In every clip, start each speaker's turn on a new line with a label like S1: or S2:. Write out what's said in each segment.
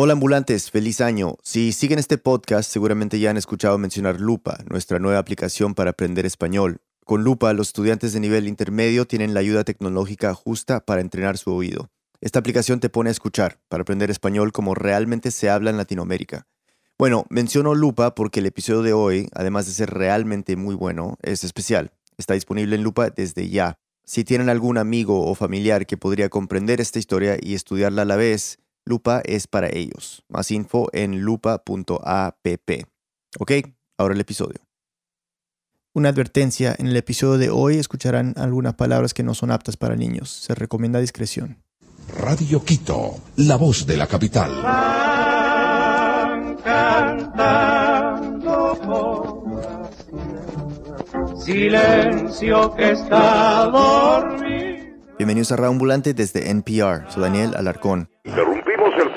S1: Hola ambulantes, feliz año. Si siguen este podcast, seguramente ya han escuchado mencionar Lupa, nuestra nueva aplicación para aprender español. Con Lupa, los estudiantes de nivel intermedio tienen la ayuda tecnológica justa para entrenar su oído. Esta aplicación te pone a escuchar, para aprender español como realmente se habla en Latinoamérica. Bueno, menciono Lupa porque el episodio de hoy, además de ser realmente muy bueno, es especial. Está disponible en Lupa desde ya. Si tienen algún amigo o familiar que podría comprender esta historia y estudiarla a la vez, Lupa es para ellos. Más info en lupa.app. Ok, ahora el episodio. Una advertencia, en el episodio de hoy escucharán algunas palabras que no son aptas para niños. Se recomienda discreción.
S2: Radio Quito, la voz de la capital.
S3: Silencio que está dormido.
S1: Bienvenidos a Raambulante desde NPR. Soy Daniel Alarcón.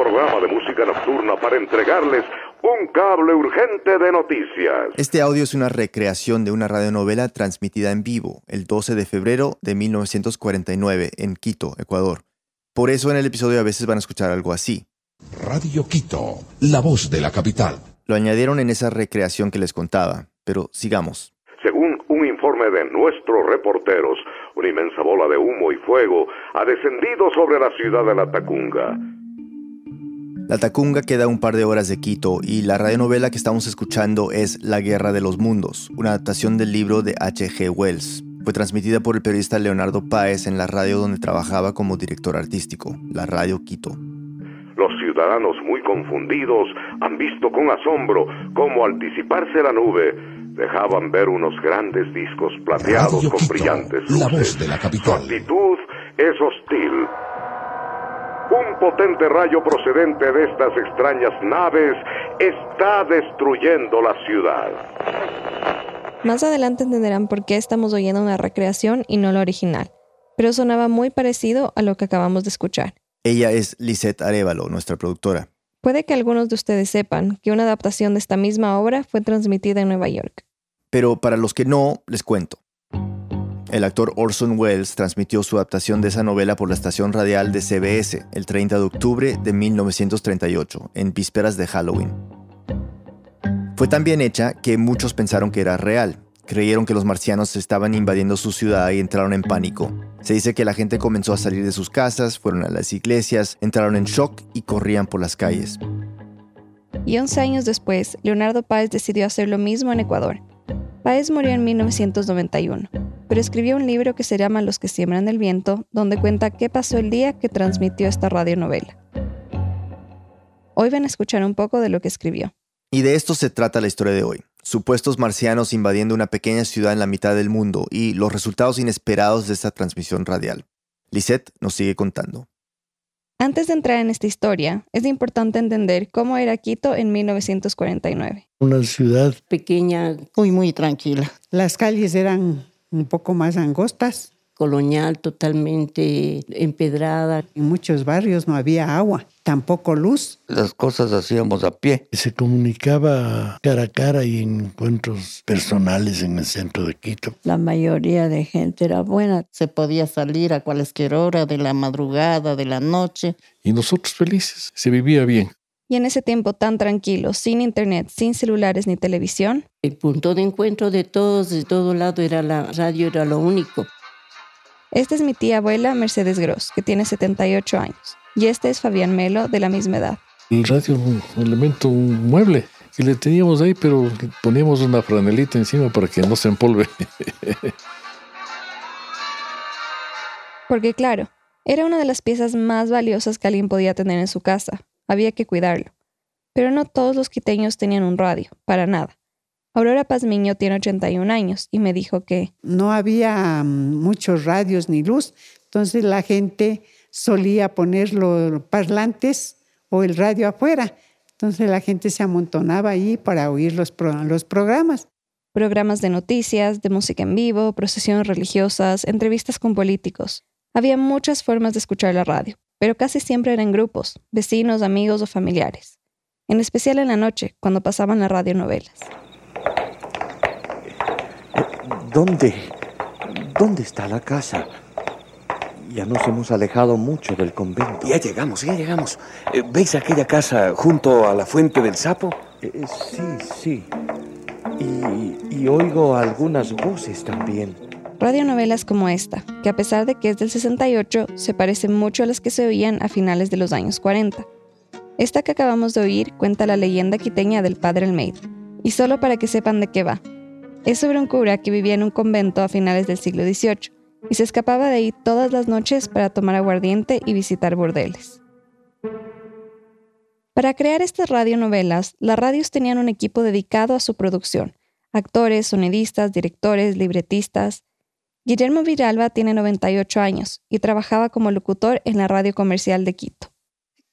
S4: Programa de música nocturna para entregarles un cable urgente de noticias.
S1: Este audio es una recreación de una radionovela transmitida en vivo el 12 de febrero de 1949 en Quito, Ecuador. Por eso en el episodio a veces van a escuchar algo así.
S2: Radio Quito, la voz de la capital.
S1: Lo añadieron en esa recreación que les contaba, pero sigamos.
S4: Según un informe de nuestros reporteros, una inmensa bola de humo y fuego ha descendido sobre la ciudad de La Tacunga.
S1: La Tacunga queda a un par de horas de Quito y la radionovela que estamos escuchando es La Guerra de los Mundos, una adaptación del libro de H.G. Wells. Fue transmitida por el periodista Leonardo Páez en la radio donde trabajaba como director artístico, la Radio Quito.
S4: Los ciudadanos muy confundidos han visto con asombro cómo al disiparse la nube dejaban ver unos grandes discos plateados
S2: Radio
S4: con
S2: Quito,
S4: brillantes
S2: la
S4: luces.
S2: voz de la
S4: Su
S2: capital.
S4: actitud es hostil. Un potente rayo procedente de estas extrañas naves está destruyendo la ciudad.
S5: Más adelante entenderán por qué estamos oyendo una recreación y no la original, pero sonaba muy parecido a lo que acabamos de escuchar.
S1: Ella es Lisette Arevalo, nuestra productora.
S5: Puede que algunos de ustedes sepan que una adaptación de esta misma obra fue transmitida en Nueva York.
S1: Pero para los que no, les cuento. El actor Orson Welles transmitió su adaptación de esa novela por la estación radial de CBS el 30 de octubre de 1938, en vísperas de Halloween. Fue tan bien hecha que muchos pensaron que era real. Creyeron que los marcianos estaban invadiendo su ciudad y entraron en pánico. Se dice que la gente comenzó a salir de sus casas, fueron a las iglesias, entraron en shock y corrían por las calles.
S5: Y 11 años después, Leonardo Páez decidió hacer lo mismo en Ecuador. Páez murió en 1991, pero escribió un libro que se llama Los que siembran el viento, donde cuenta qué pasó el día que transmitió esta radionovela. Hoy van a escuchar un poco de lo que escribió.
S1: Y de esto se trata la historia de hoy. Supuestos marcianos invadiendo una pequeña ciudad en la mitad del mundo y los resultados inesperados de esta transmisión radial. Lisette nos sigue contando.
S5: Antes de entrar en esta historia, es importante entender cómo era Quito en 1949.
S6: Una ciudad
S7: pequeña,
S8: muy, muy tranquila. Las calles eran un poco más angostas.
S7: Colonial, totalmente empedrada.
S8: En muchos barrios no había agua, tampoco luz.
S6: las cosas hacíamos a pie. Se comunicaba cara a cara y en encuentros personales en el centro de Quito.
S9: La mayoría de gente era buena.
S8: Se podía salir a cualquier hora de la madrugada, de la noche.
S10: Y nosotros felices, se vivía bien.
S5: Y en ese tiempo tan tranquilo, sin internet, sin celulares ni televisión,
S7: El punto de encuentro de todos, de todo lado, era la radio, era lo único.
S5: Esta es mi tía abuela Mercedes Gross, que tiene 78 años. Y este es Fabián Melo, de la misma edad.
S10: El radio, un elemento, un mueble que le teníamos ahí, pero poníamos una franelita encima para que no se empolve.
S5: Porque claro, era una de las piezas más valiosas que alguien podía tener en su casa. Había que cuidarlo. Pero no todos los quiteños tenían un radio, para nada. Aurora Pazmiño tiene 81 años y me dijo que
S8: No había mm, muchos radios ni luz. Entonces la gente solía poner los parlantes o el radio afuera. Entonces la gente se amontonaba ahí para oír los, pro- los programas.
S5: programas de noticias, de música en vivo, procesiones religiosas, entrevistas con políticos. Había muchas formas de escuchar la radio, pero casi siempre eran grupos, vecinos, amigos o familiares. En especial en la noche, cuando pasaban las radionovelas.
S11: ¿Dónde? ¿Dónde está la casa? Ya nos hemos alejado mucho del convento.
S12: Ya llegamos, ya llegamos. Eh, ¿Veis aquella casa junto a la fuente del sapo?
S11: Eh, eh, sí, sí. Y, y oigo algunas voces también.
S5: Radionovelas como esta, que a pesar de que es del 68, se parecen mucho a las que se oían a finales de los años 40. Esta que acabamos de oír cuenta la leyenda quiteña del padre Almeida. Y solo para que sepan de qué va. Es sobre un cura que vivía en un convento a finales del siglo XVIII y se escapaba de ahí todas las noches para tomar aguardiente y visitar bordeles. Para crear estas radionovelas, las radios tenían un equipo dedicado a su producción, actores, sonidistas, directores, libretistas. Guillermo Viralba tiene 98 años y trabajaba como locutor en la radio comercial de Quito.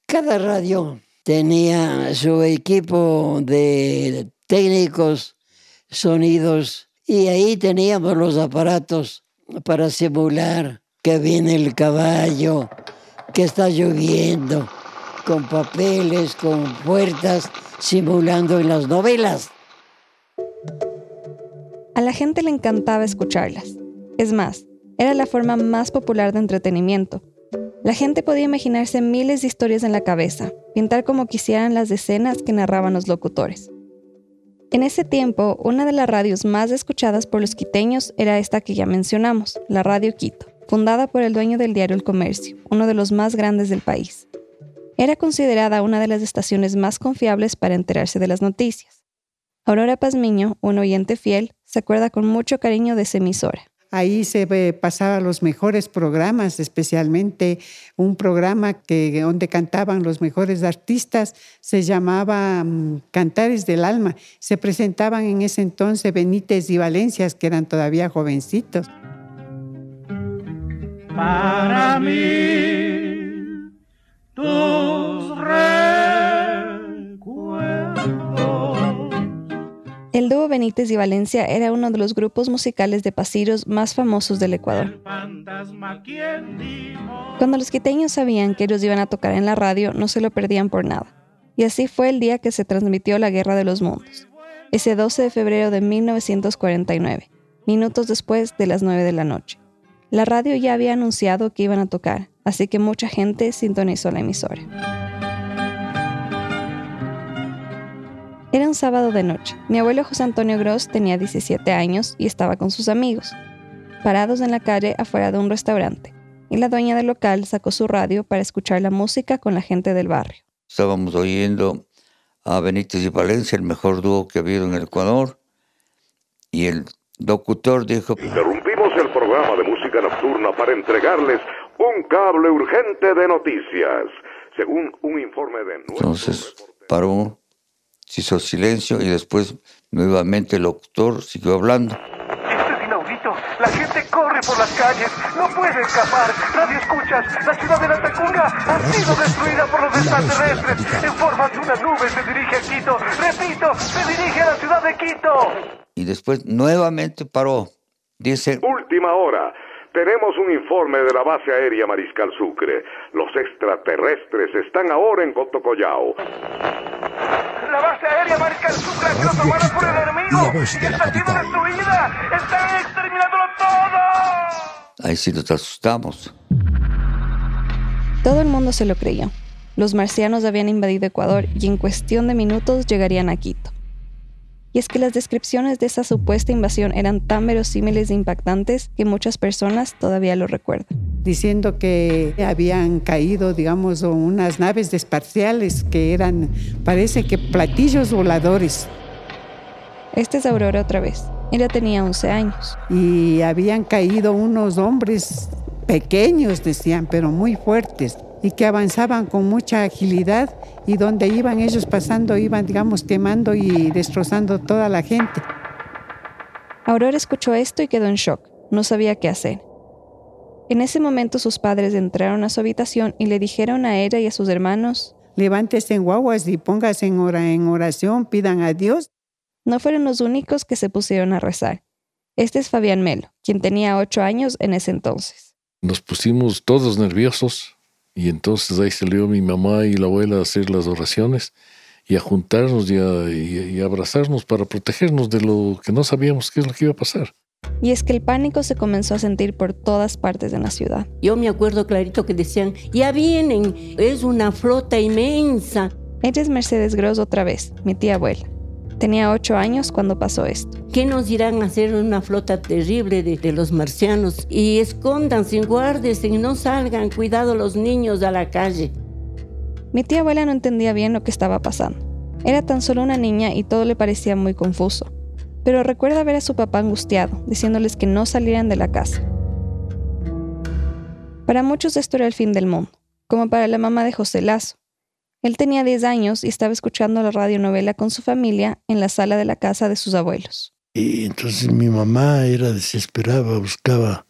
S9: Cada radio tenía su equipo de técnicos, sonidos, y ahí teníamos los aparatos para simular que viene el caballo, que está lloviendo, con papeles, con puertas, simulando en las novelas.
S5: A la gente le encantaba escucharlas. Es más, era la forma más popular de entretenimiento. La gente podía imaginarse miles de historias en la cabeza, pintar como quisieran las escenas que narraban los locutores. En ese tiempo, una de las radios más escuchadas por los quiteños era esta que ya mencionamos, la Radio Quito, fundada por el dueño del diario El Comercio, uno de los más grandes del país. Era considerada una de las estaciones más confiables para enterarse de las noticias. Aurora Pazmiño, un oyente fiel, se acuerda con mucho cariño de esa emisora.
S8: Ahí se pasaban los mejores programas, especialmente un programa que, donde cantaban los mejores artistas, se llamaba mm, Cantares del Alma. Se presentaban en ese entonces Benítez y Valencias, que eran todavía jovencitos.
S3: Para mí, tus
S5: El dúo Benítez y Valencia era uno de los grupos musicales de pasillos más famosos del Ecuador. Cuando los quiteños sabían que ellos iban a tocar en la radio, no se lo perdían por nada. Y así fue el día que se transmitió la Guerra de los Mundos, ese 12 de febrero de 1949, minutos después de las 9 de la noche. La radio ya había anunciado que iban a tocar, así que mucha gente sintonizó la emisora. Era un sábado de noche. Mi abuelo José Antonio Gross tenía 17 años y estaba con sus amigos, parados en la calle afuera de un restaurante. Y la dueña del local sacó su radio para escuchar la música con la gente del barrio.
S6: Estábamos oyendo a Benítez y Valencia, el mejor dúo que ha habido en el Ecuador, y el locutor dijo...
S4: Interrumpimos el programa de música nocturna para entregarles un cable urgente de noticias, según un informe de...
S6: Entonces paró se hizo silencio y después nuevamente el locutor siguió hablando.
S3: Esto es inaudito. La gente corre por las calles. No puede escapar. Radio escuchas. La ciudad de la Tacunga ha sido destruida por los extraterrestres. En forma de una nube se dirige a Quito. Repito, se dirige a la ciudad de Quito.
S6: Y después nuevamente paró. Dice...
S4: Última hora. Tenemos un informe de la base aérea Mariscal Sucre. Los extraterrestres están ahora en Cotocollao.
S3: La base aérea Mariscal Sucre ha sido tomada por el enemigo y está siendo destruida. Están exterminándolo todo.
S6: Ahí sí nos asustamos.
S5: Todo el mundo se lo creyó. Los marcianos habían invadido Ecuador y en cuestión de minutos llegarían a Quito. Y es que las descripciones de esa supuesta invasión eran tan verosímiles e impactantes que muchas personas todavía lo recuerdan.
S8: Diciendo que habían caído, digamos, unas naves espaciales que eran, parece que platillos voladores.
S5: Esta es Aurora otra vez. Ella tenía 11 años.
S8: Y habían caído unos hombres pequeños, decían, pero muy fuertes y que avanzaban con mucha agilidad y donde iban ellos pasando iban, digamos, quemando y destrozando toda la gente.
S5: Aurora escuchó esto y quedó en shock. No sabía qué hacer. En ese momento sus padres entraron a su habitación y le dijeron a ella y a sus hermanos,
S8: Levántese en guaguas y póngase en, en oración, pidan a Dios.
S5: No fueron los únicos que se pusieron a rezar. Este es Fabián Melo, quien tenía ocho años en ese entonces.
S10: Nos pusimos todos nerviosos y entonces ahí salió mi mamá y la abuela a hacer las oraciones y a juntarnos y a, y a abrazarnos para protegernos de lo que no sabíamos qué es lo que iba a pasar.
S5: Y es que el pánico se comenzó a sentir por todas partes de la ciudad.
S7: Yo me acuerdo clarito que decían, ya vienen, es una flota inmensa.
S5: Ella es Mercedes Gross otra vez, mi tía abuela. Tenía ocho años cuando pasó esto.
S7: ¿Qué nos irán a hacer una flota terrible de, de los marcianos? Y escóndanse, guárdense, no salgan, cuidado los niños a la calle.
S5: Mi tía abuela no entendía bien lo que estaba pasando. Era tan solo una niña y todo le parecía muy confuso. Pero recuerda ver a su papá angustiado, diciéndoles que no salieran de la casa. Para muchos esto era el fin del mundo, como para la mamá de José Lazo. Él tenía 10 años y estaba escuchando la radionovela con su familia en la sala de la casa de sus abuelos.
S6: Y entonces mi mamá era desesperada, buscaba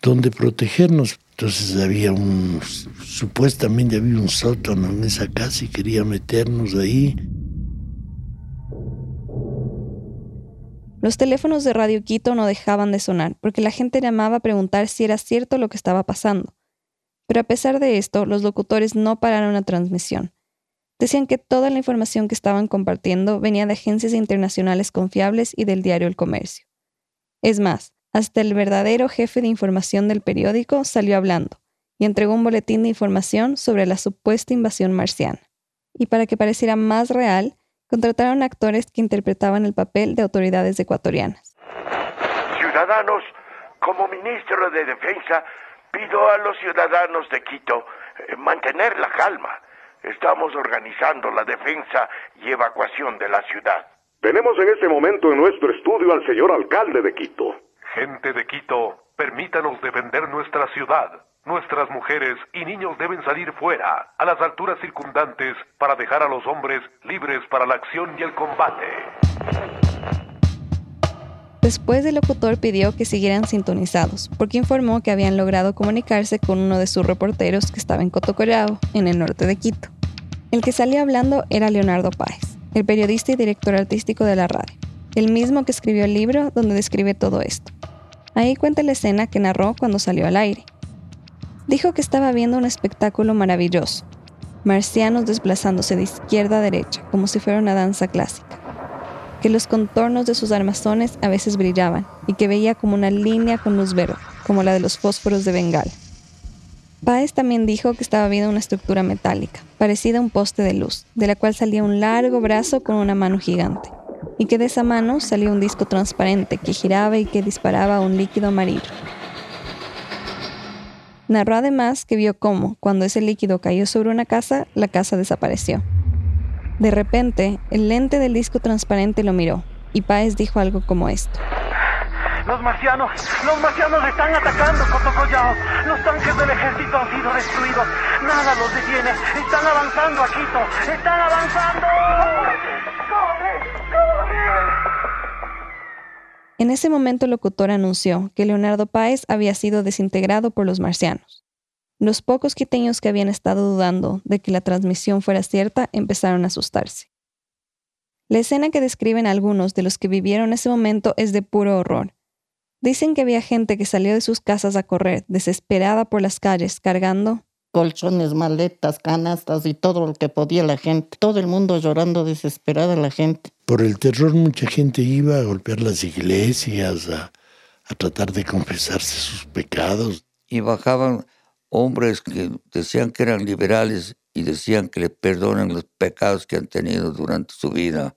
S6: dónde protegernos. Entonces había un, supuestamente había un sótano en esa casa y quería meternos ahí.
S5: Los teléfonos de Radio Quito no dejaban de sonar porque la gente llamaba a preguntar si era cierto lo que estaba pasando. Pero a pesar de esto, los locutores no pararon la transmisión. Decían que toda la información que estaban compartiendo venía de agencias internacionales confiables y del diario El Comercio. Es más, hasta el verdadero jefe de información del periódico salió hablando y entregó un boletín de información sobre la supuesta invasión marciana. Y para que pareciera más real, contrataron actores que interpretaban el papel de autoridades ecuatorianas.
S3: Ciudadanos, como ministro de Defensa, pido a los ciudadanos de Quito eh, mantener la calma. Estamos organizando la defensa y evacuación de la ciudad.
S4: Tenemos en este momento en nuestro estudio al señor alcalde de Quito.
S13: Gente de Quito, permítanos defender nuestra ciudad. Nuestras mujeres y niños deben salir fuera, a las alturas circundantes, para dejar a los hombres libres para la acción y el combate.
S5: Después el locutor pidió que siguieran sintonizados, porque informó que habían logrado comunicarse con uno de sus reporteros que estaba en Cotocorao, en el norte de Quito. El que salía hablando era Leonardo Páez, el periodista y director artístico de la radio, el mismo que escribió el libro donde describe todo esto. Ahí cuenta la escena que narró cuando salió al aire. Dijo que estaba viendo un espectáculo maravilloso, marcianos desplazándose de izquierda a derecha, como si fuera una danza clásica, que los contornos de sus armazones a veces brillaban y que veía como una línea con luz verde, como la de los fósforos de Bengala. Páez también dijo que estaba viendo una estructura metálica, parecida a un poste de luz, de la cual salía un largo brazo con una mano gigante, y que de esa mano salía un disco transparente que giraba y que disparaba un líquido amarillo. Narró además que vio cómo, cuando ese líquido cayó sobre una casa, la casa desapareció. De repente, el lente del disco transparente lo miró, y Páez dijo algo como esto.
S3: Los marcianos, los marcianos están atacando Cotocollao. Los tanques del ejército han sido destruidos. Nada los detiene. Están avanzando a Quito. Están avanzando. ¡Corre! ¡Corre!
S5: En ese momento el locutor anunció que Leonardo Páez había sido desintegrado por los marcianos. Los pocos quiteños que habían estado dudando de que la transmisión fuera cierta empezaron a asustarse. La escena que describen algunos de los que vivieron ese momento es de puro horror. Dicen que había gente que salió de sus casas a correr, desesperada por las calles, cargando
S14: colchones, maletas, canastas y todo lo que podía la gente. Todo el mundo llorando desesperada la gente.
S6: Por el terror mucha gente iba a golpear las iglesias, a, a tratar de confesarse sus pecados.
S15: Y bajaban hombres que decían que eran liberales y decían que le perdonan los pecados que han tenido durante su vida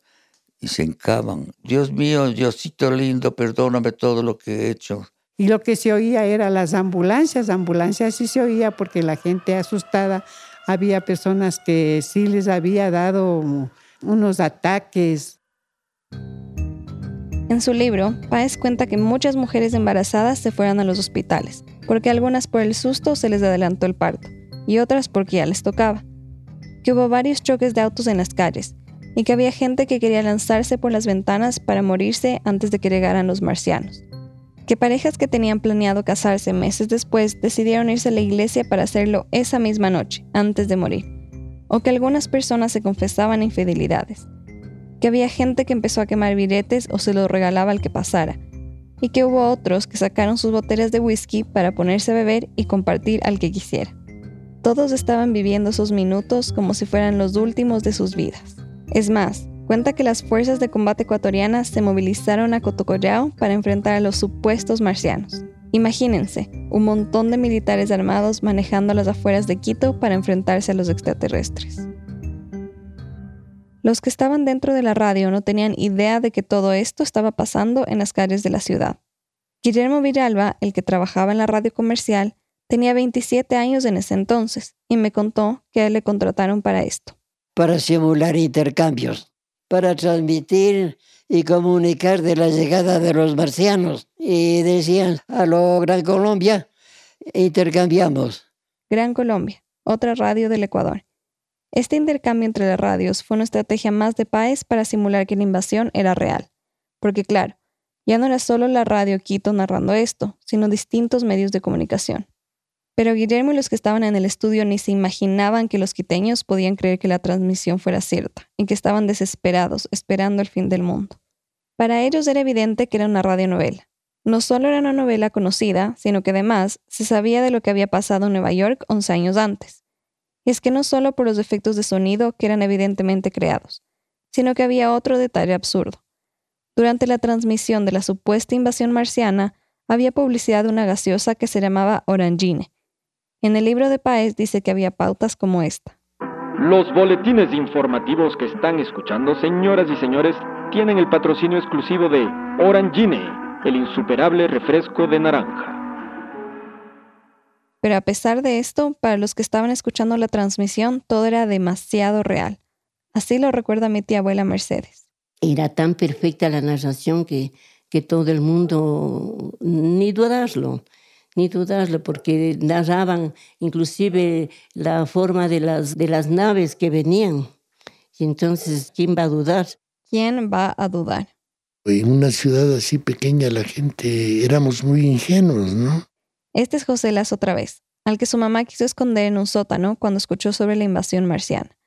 S15: y se encaban. Dios mío, Diosito lindo, perdóname todo lo que he hecho.
S8: Y lo que se oía era las ambulancias, ambulancias sí se oía porque la gente asustada, había personas que sí les había dado unos ataques.
S5: En su libro, Páez cuenta que muchas mujeres embarazadas se fueron a los hospitales, porque algunas por el susto se les adelantó el parto, y otras porque ya les tocaba. Que hubo varios choques de autos en las calles, y que había gente que quería lanzarse por las ventanas para morirse antes de que llegaran los marcianos. Que parejas que tenían planeado casarse meses después decidieron irse a la iglesia para hacerlo esa misma noche, antes de morir, o que algunas personas se confesaban infidelidades, que había gente que empezó a quemar billetes o se los regalaba al que pasara, y que hubo otros que sacaron sus botellas de whisky para ponerse a beber y compartir al que quisiera. Todos estaban viviendo esos minutos como si fueran los últimos de sus vidas. Es más, Cuenta que las fuerzas de combate ecuatorianas se movilizaron a Cotocollao para enfrentar a los supuestos marcianos. Imagínense, un montón de militares armados manejando las afueras de Quito para enfrentarse a los extraterrestres. Los que estaban dentro de la radio no tenían idea de que todo esto estaba pasando en las calles de la ciudad. Guillermo Villalba, el que trabajaba en la radio comercial, tenía 27 años en ese entonces y me contó que a él le contrataron para esto.
S9: Para simular intercambios, para transmitir y comunicar de la llegada de los marcianos. Y decían, a lo Gran Colombia, intercambiamos.
S5: Gran Colombia, otra radio del Ecuador. Este intercambio entre las radios fue una estrategia más de Páez para simular que la invasión era real. Porque claro, ya no era solo la radio Quito narrando esto, sino distintos medios de comunicación. Pero Guillermo y los que estaban en el estudio ni se imaginaban que los quiteños podían creer que la transmisión fuera cierta y que estaban desesperados esperando el fin del mundo. Para ellos era evidente que era una radionovela. No solo era una novela conocida, sino que además se sabía de lo que había pasado en Nueva York 11 años antes. Y es que no solo por los efectos de sonido que eran evidentemente creados, sino que había otro detalle absurdo. Durante la transmisión de la supuesta invasión marciana, había publicidad de una gaseosa que se llamaba Orangine. En el libro de Paez dice que había pautas como esta.
S16: Los boletines informativos que están escuchando, señoras y señores, tienen el patrocinio exclusivo de Orangine, el insuperable refresco de naranja.
S5: Pero a pesar de esto, para los que estaban escuchando la transmisión, todo era demasiado real. Así lo recuerda mi tía abuela Mercedes.
S7: Era tan perfecta la narración que, que todo el mundo, ni dudarlo, ni dudarlo, porque narraban inclusive la forma de las, de las naves que venían. Y entonces, ¿quién va a dudar?
S5: ¿Quién va a dudar?
S6: En una ciudad así pequeña la gente éramos muy ingenuos, ¿no?
S5: Este es José Las otra vez, al que su mamá quiso esconder en un sótano cuando escuchó sobre la invasión marciana.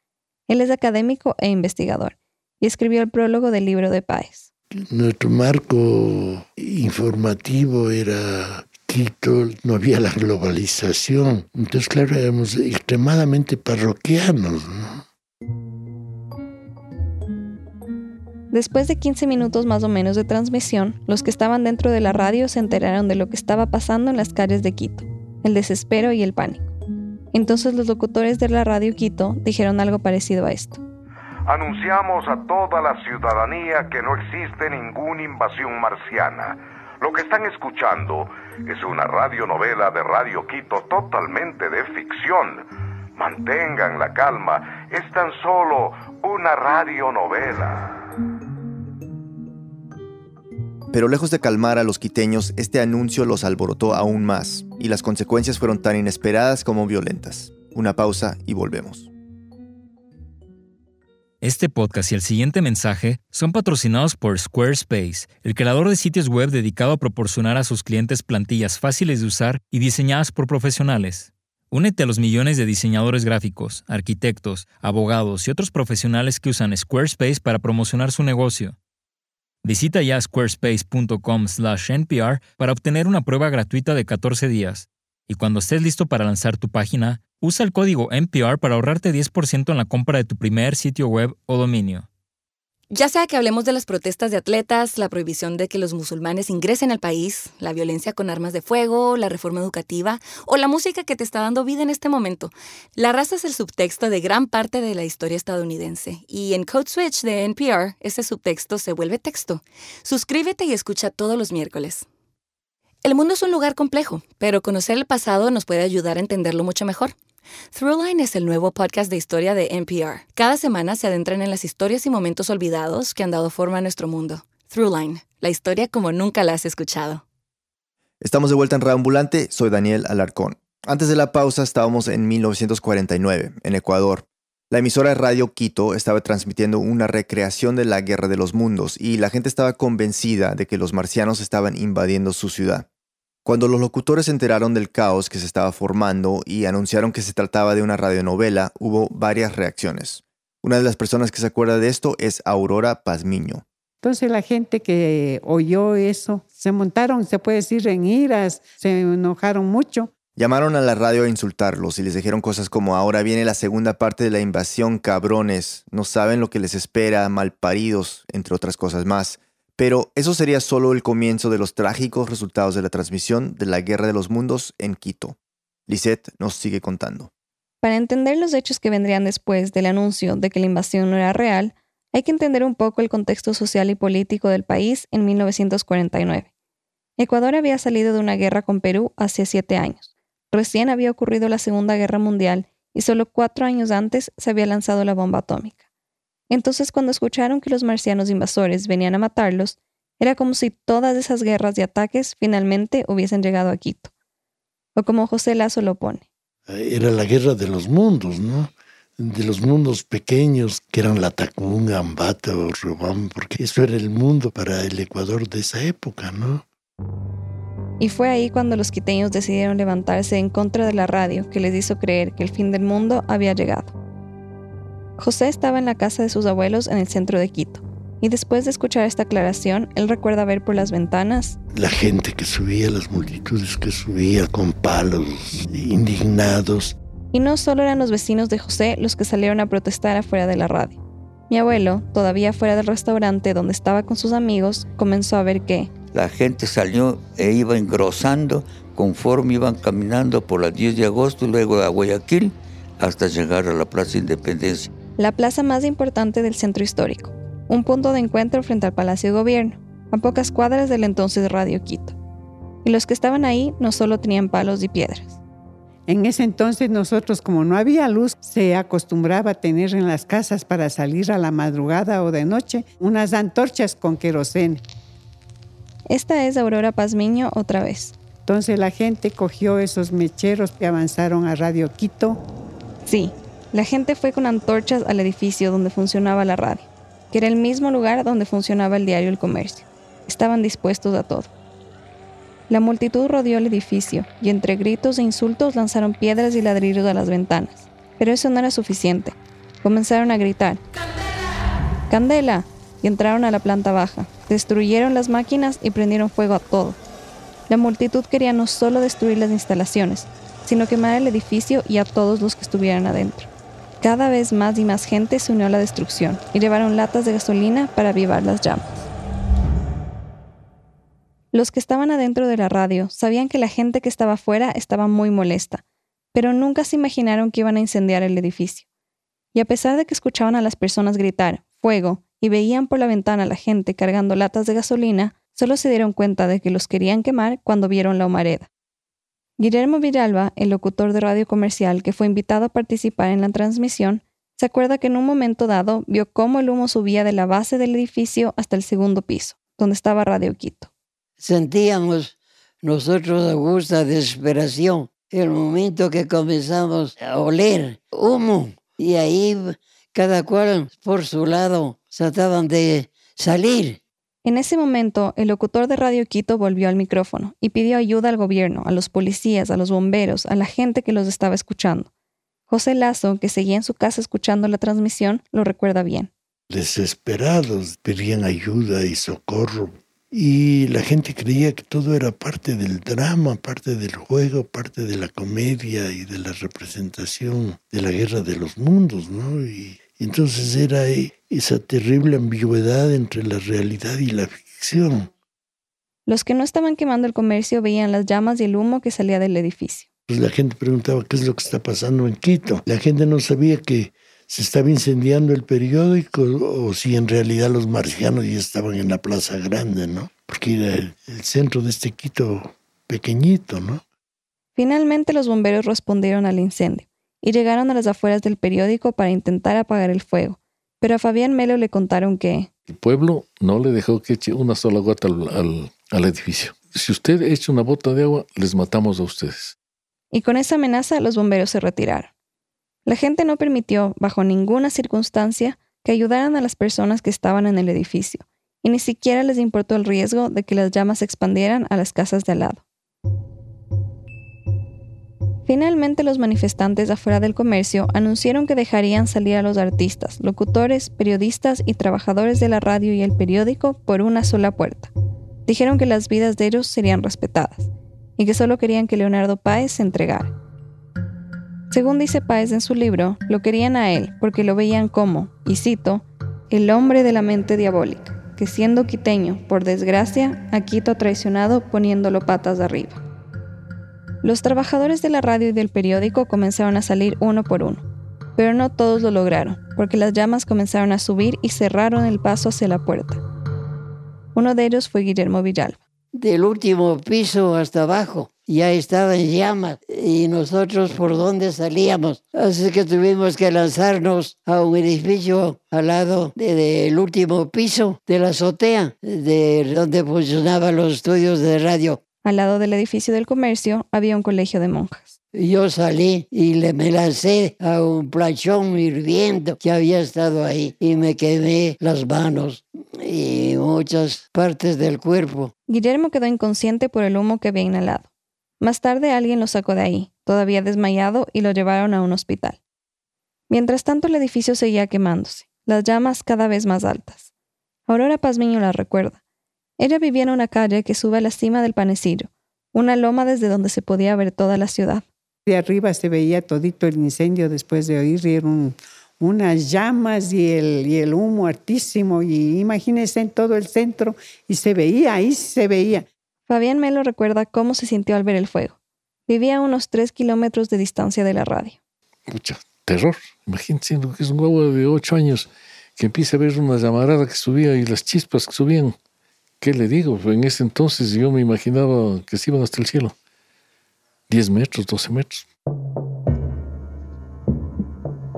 S5: Él es académico e investigador y escribió el prólogo del libro de Páez.
S6: Nuestro marco informativo era Quito, no había la globalización. Entonces, claro, éramos extremadamente parroquianos, ¿no?
S5: Después de 15 minutos más o menos de transmisión, los que estaban dentro de la radio se enteraron de lo que estaba pasando en las calles de Quito, el desespero y el pánico. Entonces los locutores de la radio Quito dijeron algo parecido a esto.
S4: Anunciamos a toda la ciudadanía que no existe ninguna invasión marciana. Lo que están escuchando es una radionovela de Radio Quito totalmente de ficción. Mantengan la calma, es tan solo una radionovela.
S1: Pero lejos de calmar a los quiteños, este anuncio los alborotó aún más, y las consecuencias fueron tan inesperadas como violentas. Una pausa y volvemos.
S17: Este podcast y el siguiente mensaje son patrocinados por Squarespace, el creador de sitios web dedicado a proporcionar a sus clientes plantillas fáciles de usar y diseñadas por profesionales. Únete a los millones de diseñadores gráficos, arquitectos, abogados y otros profesionales que usan Squarespace para promocionar su negocio. Visita ya squarespace.com/npr para obtener una prueba gratuita de 14 días. Y cuando estés listo para lanzar tu página, usa el código NPR para ahorrarte 10% en la compra de tu primer sitio web o dominio.
S18: Ya sea que hablemos de las protestas de atletas, la prohibición de que los musulmanes ingresen al país, la violencia con armas de fuego, la reforma educativa o la música que te está dando vida en este momento, la raza es el subtexto de gran parte de la historia estadounidense y en Code Switch de NPR ese subtexto se vuelve texto. Suscríbete y escucha todos los miércoles. El mundo es un lugar complejo, pero conocer el pasado nos puede ayudar a entenderlo mucho mejor. Throughline es el nuevo podcast de historia de NPR. Cada semana se adentran en las historias y momentos olvidados que han dado forma a nuestro mundo. Throughline, la historia como nunca la has escuchado.
S1: Estamos de vuelta en Reambulante, soy Daniel Alarcón. Antes de la pausa estábamos en 1949, en Ecuador. La emisora de Radio Quito estaba transmitiendo una recreación de la Guerra de los Mundos y la gente estaba convencida de que los marcianos estaban invadiendo su ciudad. Cuando los locutores se enteraron del caos que se estaba formando y anunciaron que se trataba de una radionovela, hubo varias reacciones. Una de las personas que se acuerda de esto es Aurora Pazmiño.
S8: Entonces la gente que oyó eso se montaron, se puede decir, en iras, se enojaron mucho
S1: Llamaron a la radio a insultarlos y les dijeron cosas como ahora viene la segunda parte de la invasión, cabrones, no saben lo que les espera, malparidos, entre otras cosas más. Pero eso sería solo el comienzo de los trágicos resultados de la transmisión de la Guerra de los Mundos en Quito. Lisette nos sigue contando.
S5: Para entender los hechos que vendrían después del anuncio de que la invasión no era real, hay que entender un poco el contexto social y político del país en 1949. Ecuador había salido de una guerra con Perú hace siete años Recién había ocurrido la Segunda Guerra Mundial y solo cuatro años antes se había lanzado la bomba atómica. Entonces cuando escucharon que los marcianos invasores venían a matarlos, era como si todas esas guerras y ataques finalmente hubiesen llegado a Quito. O como José Lazo lo pone.
S6: Era la guerra de los mundos, ¿no? De los mundos pequeños que eran la Tacunga, Ambata o Robán, porque eso era el mundo para el Ecuador de esa época, ¿no?
S5: Y fue ahí cuando los quiteños decidieron levantarse en contra de la radio que les hizo creer que el fin del mundo había llegado. José estaba en la casa de sus abuelos en el centro de Quito, y después de escuchar esta aclaración, él recuerda ver por las ventanas
S6: la gente que subía, las multitudes que subía con palos, indignados.
S5: Y no solo eran los vecinos de José los que salieron a protestar afuera de la radio. Mi abuelo, todavía fuera del restaurante donde estaba con sus amigos, comenzó a ver que
S15: la gente salió e iba engrosando conforme iban caminando por la 10 de agosto, luego a Guayaquil, hasta llegar a la Plaza Independencia.
S5: La plaza más importante del centro histórico, un punto de encuentro frente al Palacio de Gobierno, a pocas cuadras del entonces Radio Quito. Y los que estaban ahí no solo tenían palos y piedras.
S8: En ese entonces nosotros, como no había luz, se acostumbraba a tener en las casas para salir a la madrugada o de noche unas antorchas con querosene.
S5: Esta es Aurora Pazmiño otra vez.
S8: Entonces la gente cogió esos mecheros que avanzaron a Radio Quito.
S5: Sí, la gente fue con antorchas al edificio donde funcionaba la radio, que era el mismo lugar donde funcionaba el diario El Comercio. Estaban dispuestos a todo. La multitud rodeó el edificio y entre gritos e insultos lanzaron piedras y ladrillos a las ventanas. Pero eso no era suficiente. Comenzaron a gritar. ¡Candela! ¡Candela! y entraron a la planta baja, destruyeron las máquinas y prendieron fuego a todo. La multitud quería no solo destruir las instalaciones, sino quemar el edificio y a todos los que estuvieran adentro. Cada vez más y más gente se unió a la destrucción y llevaron latas de gasolina para avivar las llamas. Los que estaban adentro de la radio sabían que la gente que estaba afuera estaba muy molesta, pero nunca se imaginaron que iban a incendiar el edificio. Y a pesar de que escuchaban a las personas gritar, fuego, y veían por la ventana a la gente cargando latas de gasolina, solo se dieron cuenta de que los querían quemar cuando vieron la humareda. Guillermo Villalba, el locutor de radio comercial que fue invitado a participar en la transmisión, se acuerda que en un momento dado vio cómo el humo subía de la base del edificio hasta el segundo piso, donde estaba Radio Quito.
S9: Sentíamos nosotros a gusto desesperación el momento que comenzamos a oler humo y ahí cada cual por su lado trataban de salir.
S5: En ese momento, el locutor de Radio Quito volvió al micrófono y pidió ayuda al gobierno, a los policías, a los bomberos, a la gente que los estaba escuchando. José Lazo, que seguía en su casa escuchando la transmisión, lo recuerda bien.
S6: Desesperados, pedían ayuda y socorro. Y la gente creía que todo era parte del drama, parte del juego, parte de la comedia y de la representación de la guerra de los mundos, ¿no? Entonces era esa terrible ambigüedad entre la realidad y la ficción.
S5: Los que no estaban quemando el comercio veían las llamas y el humo que salía del edificio.
S6: Pues la gente preguntaba qué es lo que está pasando en Quito. La gente no sabía que se estaba incendiando el periódico o si en realidad los marcianos ya estaban en la Plaza Grande, ¿no? Porque era el, el centro de este Quito pequeñito, ¿no?
S5: Finalmente los bomberos respondieron al incendio y llegaron a las afueras del periódico para intentar apagar el fuego. Pero a Fabián Melo le contaron que...
S10: El pueblo no le dejó que eche una sola gota al, al edificio. Si usted echa una bota de agua, les matamos a ustedes.
S5: Y con esa amenaza los bomberos se retiraron. La gente no permitió, bajo ninguna circunstancia, que ayudaran a las personas que estaban en el edificio, y ni siquiera les importó el riesgo de que las llamas se expandieran a las casas de al lado. Finalmente los manifestantes afuera del comercio anunciaron que dejarían salir a los artistas, locutores, periodistas y trabajadores de la radio y el periódico por una sola puerta. Dijeron que las vidas de ellos serían respetadas. y que solo querían que Leonardo Páez se entregara. Según dice Páez en su libro, lo querían a él porque lo veían como, y cito, el hombre de la mente diabólica, que siendo quiteño, por desgracia, a Quito traicionado poniéndolo patas arriba. Los trabajadores de la radio y del periódico comenzaron a salir uno por uno, pero no todos lo lograron, porque las llamas comenzaron a subir y cerraron el paso hacia la puerta. Uno de ellos fue Guillermo Villalba.
S9: Del último piso hasta abajo ya estaba en llamas y nosotros por dónde salíamos. Así que tuvimos que lanzarnos a un edificio al lado del último piso de la azotea, de donde funcionaban los estudios de radio.
S5: Al lado del edificio del comercio había un colegio de monjas.
S9: Yo salí y le me lancé a un planchón hirviendo que había estado ahí y me quemé las manos y muchas partes del cuerpo.
S5: Guillermo quedó inconsciente por el humo que había inhalado. Más tarde alguien lo sacó de ahí, todavía desmayado, y lo llevaron a un hospital. Mientras tanto el edificio seguía quemándose, las llamas cada vez más altas. Aurora Pazmiño la recuerda. Ella vivía en una calle que sube a la cima del panecillo, una loma desde donde se podía ver toda la ciudad.
S8: De arriba se veía todito el incendio después de oír un, unas llamas y el, y el humo altísimo. Y imagínense en todo el centro y se veía, ahí se veía.
S5: Fabián Melo recuerda cómo se sintió al ver el fuego. Vivía a unos tres kilómetros de distancia de la radio.
S10: Mucha terror. Imagínense que es un huevo de ocho años que empieza a ver una llamarada que subía y las chispas que subían. ¿Qué le digo? En ese entonces yo me imaginaba que se iban hasta el cielo. 10 metros, 12 metros.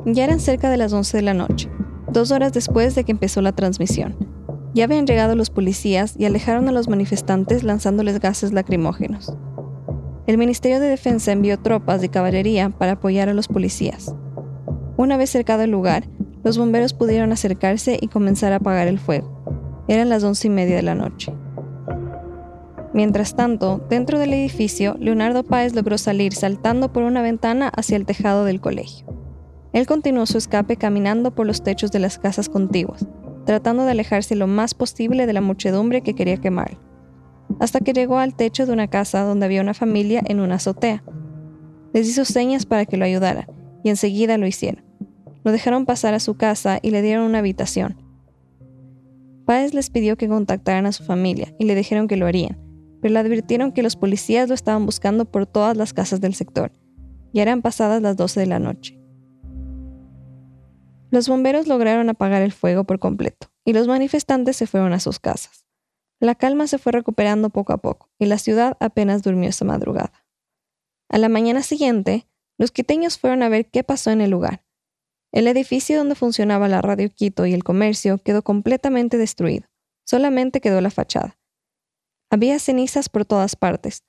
S5: Ya eran cerca de las 11 de la noche, dos horas después de que empezó la transmisión. Ya habían llegado los policías y alejaron a los manifestantes lanzándoles gases lacrimógenos. El Ministerio de Defensa envió tropas de caballería para apoyar a los policías. Una vez cercado el lugar, los bomberos pudieron acercarse y comenzar a apagar el fuego. Eran las once y media de la noche. Mientras tanto, dentro del edificio, Leonardo Páez logró salir saltando por una ventana hacia el tejado del colegio. Él continuó su escape caminando por los techos de las casas contiguas, tratando de alejarse lo más posible de la muchedumbre que quería quemar, hasta que llegó al techo de una casa donde había una familia en una azotea. Les hizo señas para que lo ayudaran, y enseguida lo hicieron. Lo dejaron pasar a su casa y le dieron una habitación, Páez les pidió que contactaran a su familia y le dijeron que lo harían, pero le advirtieron que los policías lo estaban buscando por todas las casas del sector. Ya eran pasadas las 12 de la noche. Los bomberos lograron apagar el fuego por completo y los manifestantes se fueron a sus casas. La calma se fue recuperando poco a poco y la ciudad apenas durmió esa madrugada. A la mañana siguiente, los quiteños fueron a ver qué pasó en el lugar el edificio donde funcionaba la Radio Quito y el comercio quedó completamente destruido. Solamente quedó la fachada. Había cenizas por todas partes.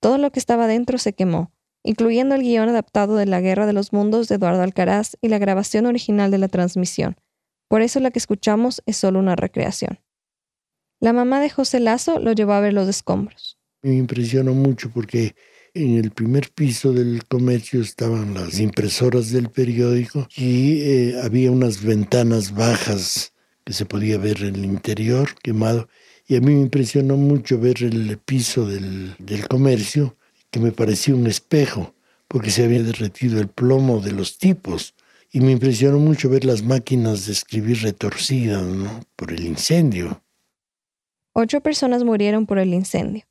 S5: Todo lo que estaba dentro se quemó, incluyendo el guion adaptado de La Guerra de los Mundos de Eduardo Alcaraz y la grabación original de la transmisión. Por eso la que escuchamos es solo una recreación. La mamá de José Lazo lo llevó a ver los escombros.
S6: Me impresionó mucho porque en el primer piso del comercio estaban las impresoras del periódico y eh, había unas ventanas bajas que se podía ver el interior quemado. Y a mí me impresionó mucho ver el piso del, del comercio, que me parecía un espejo, porque se había derretido el plomo de los tipos. Y me impresionó mucho ver las máquinas de escribir retorcidas por el incendio.
S5: Ocho personas murieron por el incendio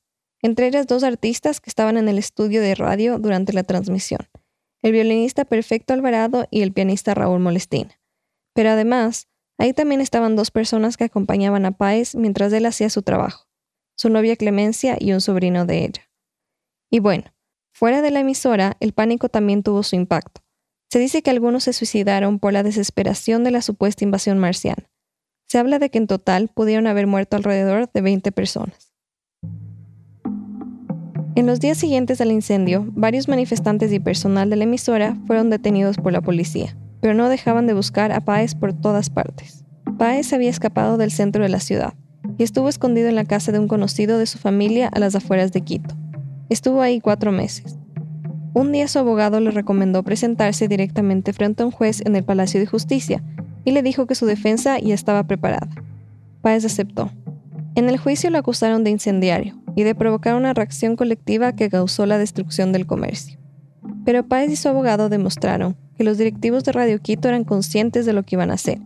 S5: entre ellas dos artistas que estaban en el estudio de radio durante la transmisión, el violinista Perfecto Alvarado y el pianista Raúl Molestina. Pero además, ahí también estaban dos personas que acompañaban a Páez mientras él hacía su trabajo, su novia Clemencia y un sobrino de ella. Y bueno, fuera de la emisora, el pánico también tuvo su impacto. Se dice que algunos se suicidaron por la desesperación de la supuesta invasión marciana. Se habla de que en total pudieron haber muerto alrededor de 20 personas. En los días siguientes al incendio, varios manifestantes y personal de la emisora fueron detenidos por la policía, pero no dejaban de buscar a Páez por todas partes. Páez había escapado del centro de la ciudad y estuvo escondido en la casa de un conocido de su familia a las afueras de Quito. Estuvo ahí cuatro meses. Un día su abogado le recomendó presentarse directamente frente a un juez en el Palacio de Justicia y le dijo que su defensa ya estaba preparada. Páez aceptó. En el juicio lo acusaron de incendiario, y de provocar una reacción colectiva que causó la destrucción del comercio. Pero Páez y su abogado demostraron que los directivos de Radio Quito eran conscientes de lo que iban a hacer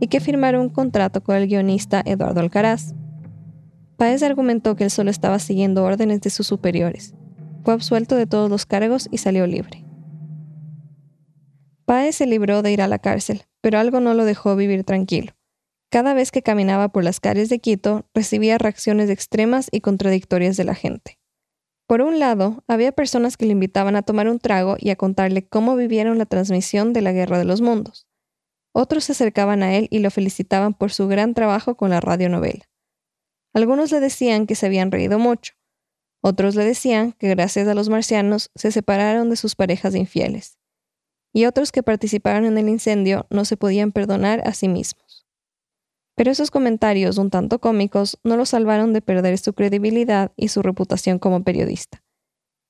S5: y que firmaron un contrato con el guionista Eduardo Alcaraz. Páez argumentó que él solo estaba siguiendo órdenes de sus superiores. Fue absuelto de todos los cargos y salió libre. Páez se libró de ir a la cárcel, pero algo no lo dejó vivir tranquilo. Cada vez que caminaba por las calles de Quito, recibía reacciones extremas y contradictorias de la gente. Por un lado, había personas que le invitaban a tomar un trago y a contarle cómo vivieron la transmisión de la Guerra de los Mundos. Otros se acercaban a él y lo felicitaban por su gran trabajo con la radionovela. Algunos le decían que se habían reído mucho. Otros le decían que gracias a los marcianos se separaron de sus parejas infieles. Y otros que participaron en el incendio no se podían perdonar a sí mismos. Pero esos comentarios, un tanto cómicos, no lo salvaron de perder su credibilidad y su reputación como periodista.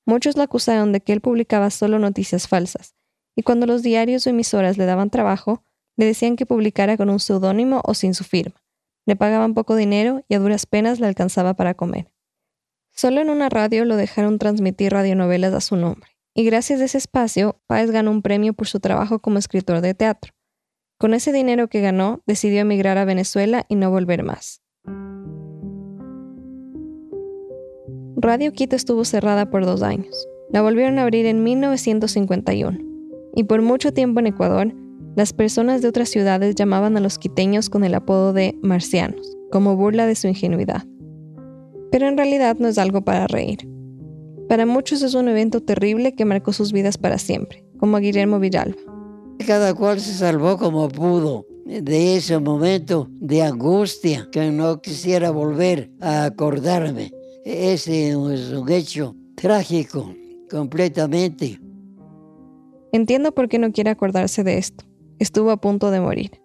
S5: Muchos lo acusaron de que él publicaba solo noticias falsas, y cuando los diarios o emisoras le daban trabajo, le decían que publicara con un seudónimo o sin su firma. Le pagaban poco dinero y a duras penas le alcanzaba para comer. Solo en una radio lo dejaron transmitir radionovelas a su nombre, y gracias a ese espacio, Páez ganó un premio por su trabajo como escritor de teatro. Con ese dinero que ganó, decidió emigrar a Venezuela y no volver más. Radio Quito estuvo cerrada por dos años. La volvieron a abrir en 1951. Y por mucho tiempo en Ecuador, las personas de otras ciudades llamaban a los quiteños con el apodo de marcianos, como burla de su ingenuidad. Pero en realidad no es algo para reír. Para muchos es un evento terrible que marcó sus vidas para siempre, como a Guillermo Villalba.
S9: Cada cual se salvó como pudo de ese momento de angustia que no quisiera volver a acordarme. Ese es un hecho trágico, completamente.
S5: Entiendo por qué no quiere acordarse de esto. Estuvo a punto de morir.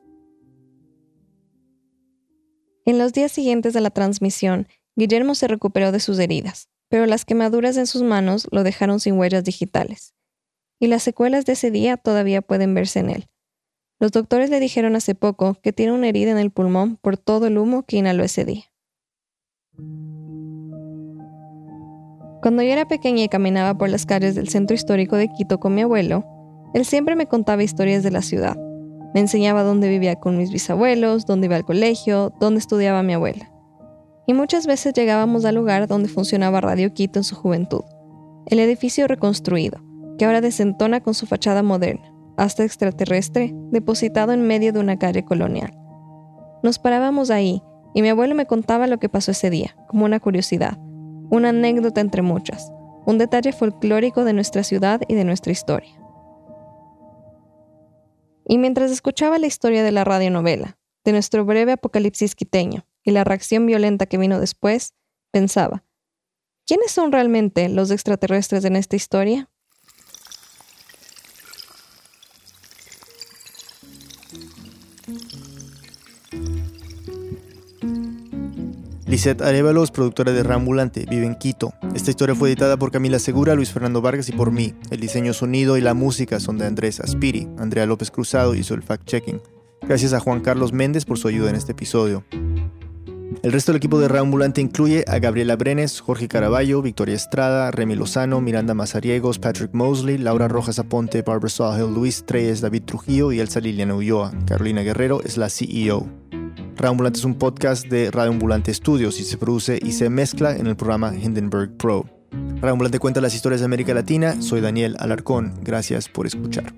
S5: En los días siguientes de la transmisión, Guillermo se recuperó de sus heridas, pero las quemaduras en sus manos lo dejaron sin huellas digitales y las secuelas de ese día todavía pueden verse en él. Los doctores le dijeron hace poco que tiene una herida en el pulmón por todo el humo que inhaló ese día. Cuando yo era pequeña y caminaba por las calles del centro histórico de Quito con mi abuelo, él siempre me contaba historias de la ciudad. Me enseñaba dónde vivía con mis bisabuelos, dónde iba al colegio, dónde estudiaba mi abuela. Y muchas veces llegábamos al lugar donde funcionaba Radio Quito en su juventud, el edificio reconstruido, que ahora desentona con su fachada moderna, hasta extraterrestre, depositado en medio de una calle colonial. Nos parábamos ahí y mi abuelo me contaba lo que pasó ese día, como una curiosidad, una anécdota entre muchas, un detalle folclórico de nuestra ciudad y de nuestra historia. Y mientras escuchaba la historia de la radionovela, de nuestro breve apocalipsis quiteño y la reacción violenta que vino después, pensaba, ¿quiénes son realmente los extraterrestres en esta historia?
S1: Lisette Arevalos, productora de Rambulante, vive en Quito. Esta historia fue editada por Camila Segura, Luis Fernando Vargas y por mí. El diseño sonido y la música son de Andrés Aspiri. Andrea López Cruzado hizo el fact-checking. Gracias a Juan Carlos Méndez por su ayuda en este episodio. El resto del equipo de Rambulante incluye a Gabriela Brenes, Jorge Caraballo, Victoria Estrada, Remy Lozano, Miranda Mazariegos, Patrick Mosley, Laura Rojas Aponte, Barbara Sawhill, Luis Treyes, David Trujillo y Elsa Liliana Ulloa. Carolina Guerrero es la CEO. Ambulante es un podcast de Radio Ambulante Studios y se produce y se mezcla en el programa Hindenburg Pro. Ambulante cuenta las historias de América Latina. Soy Daniel Alarcón. Gracias por escuchar.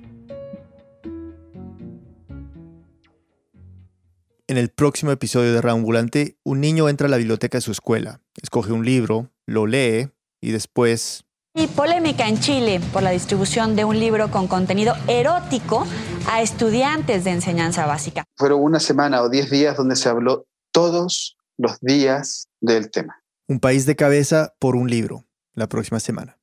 S1: En el próximo episodio de Ambulante, un niño entra a la biblioteca de su escuela, escoge un libro, lo lee y después
S19: y polémica en Chile por la distribución de un libro con contenido erótico a estudiantes de enseñanza básica.
S20: Fueron una semana o diez días donde se habló todos los días del tema.
S1: Un país de cabeza por un libro, la próxima semana.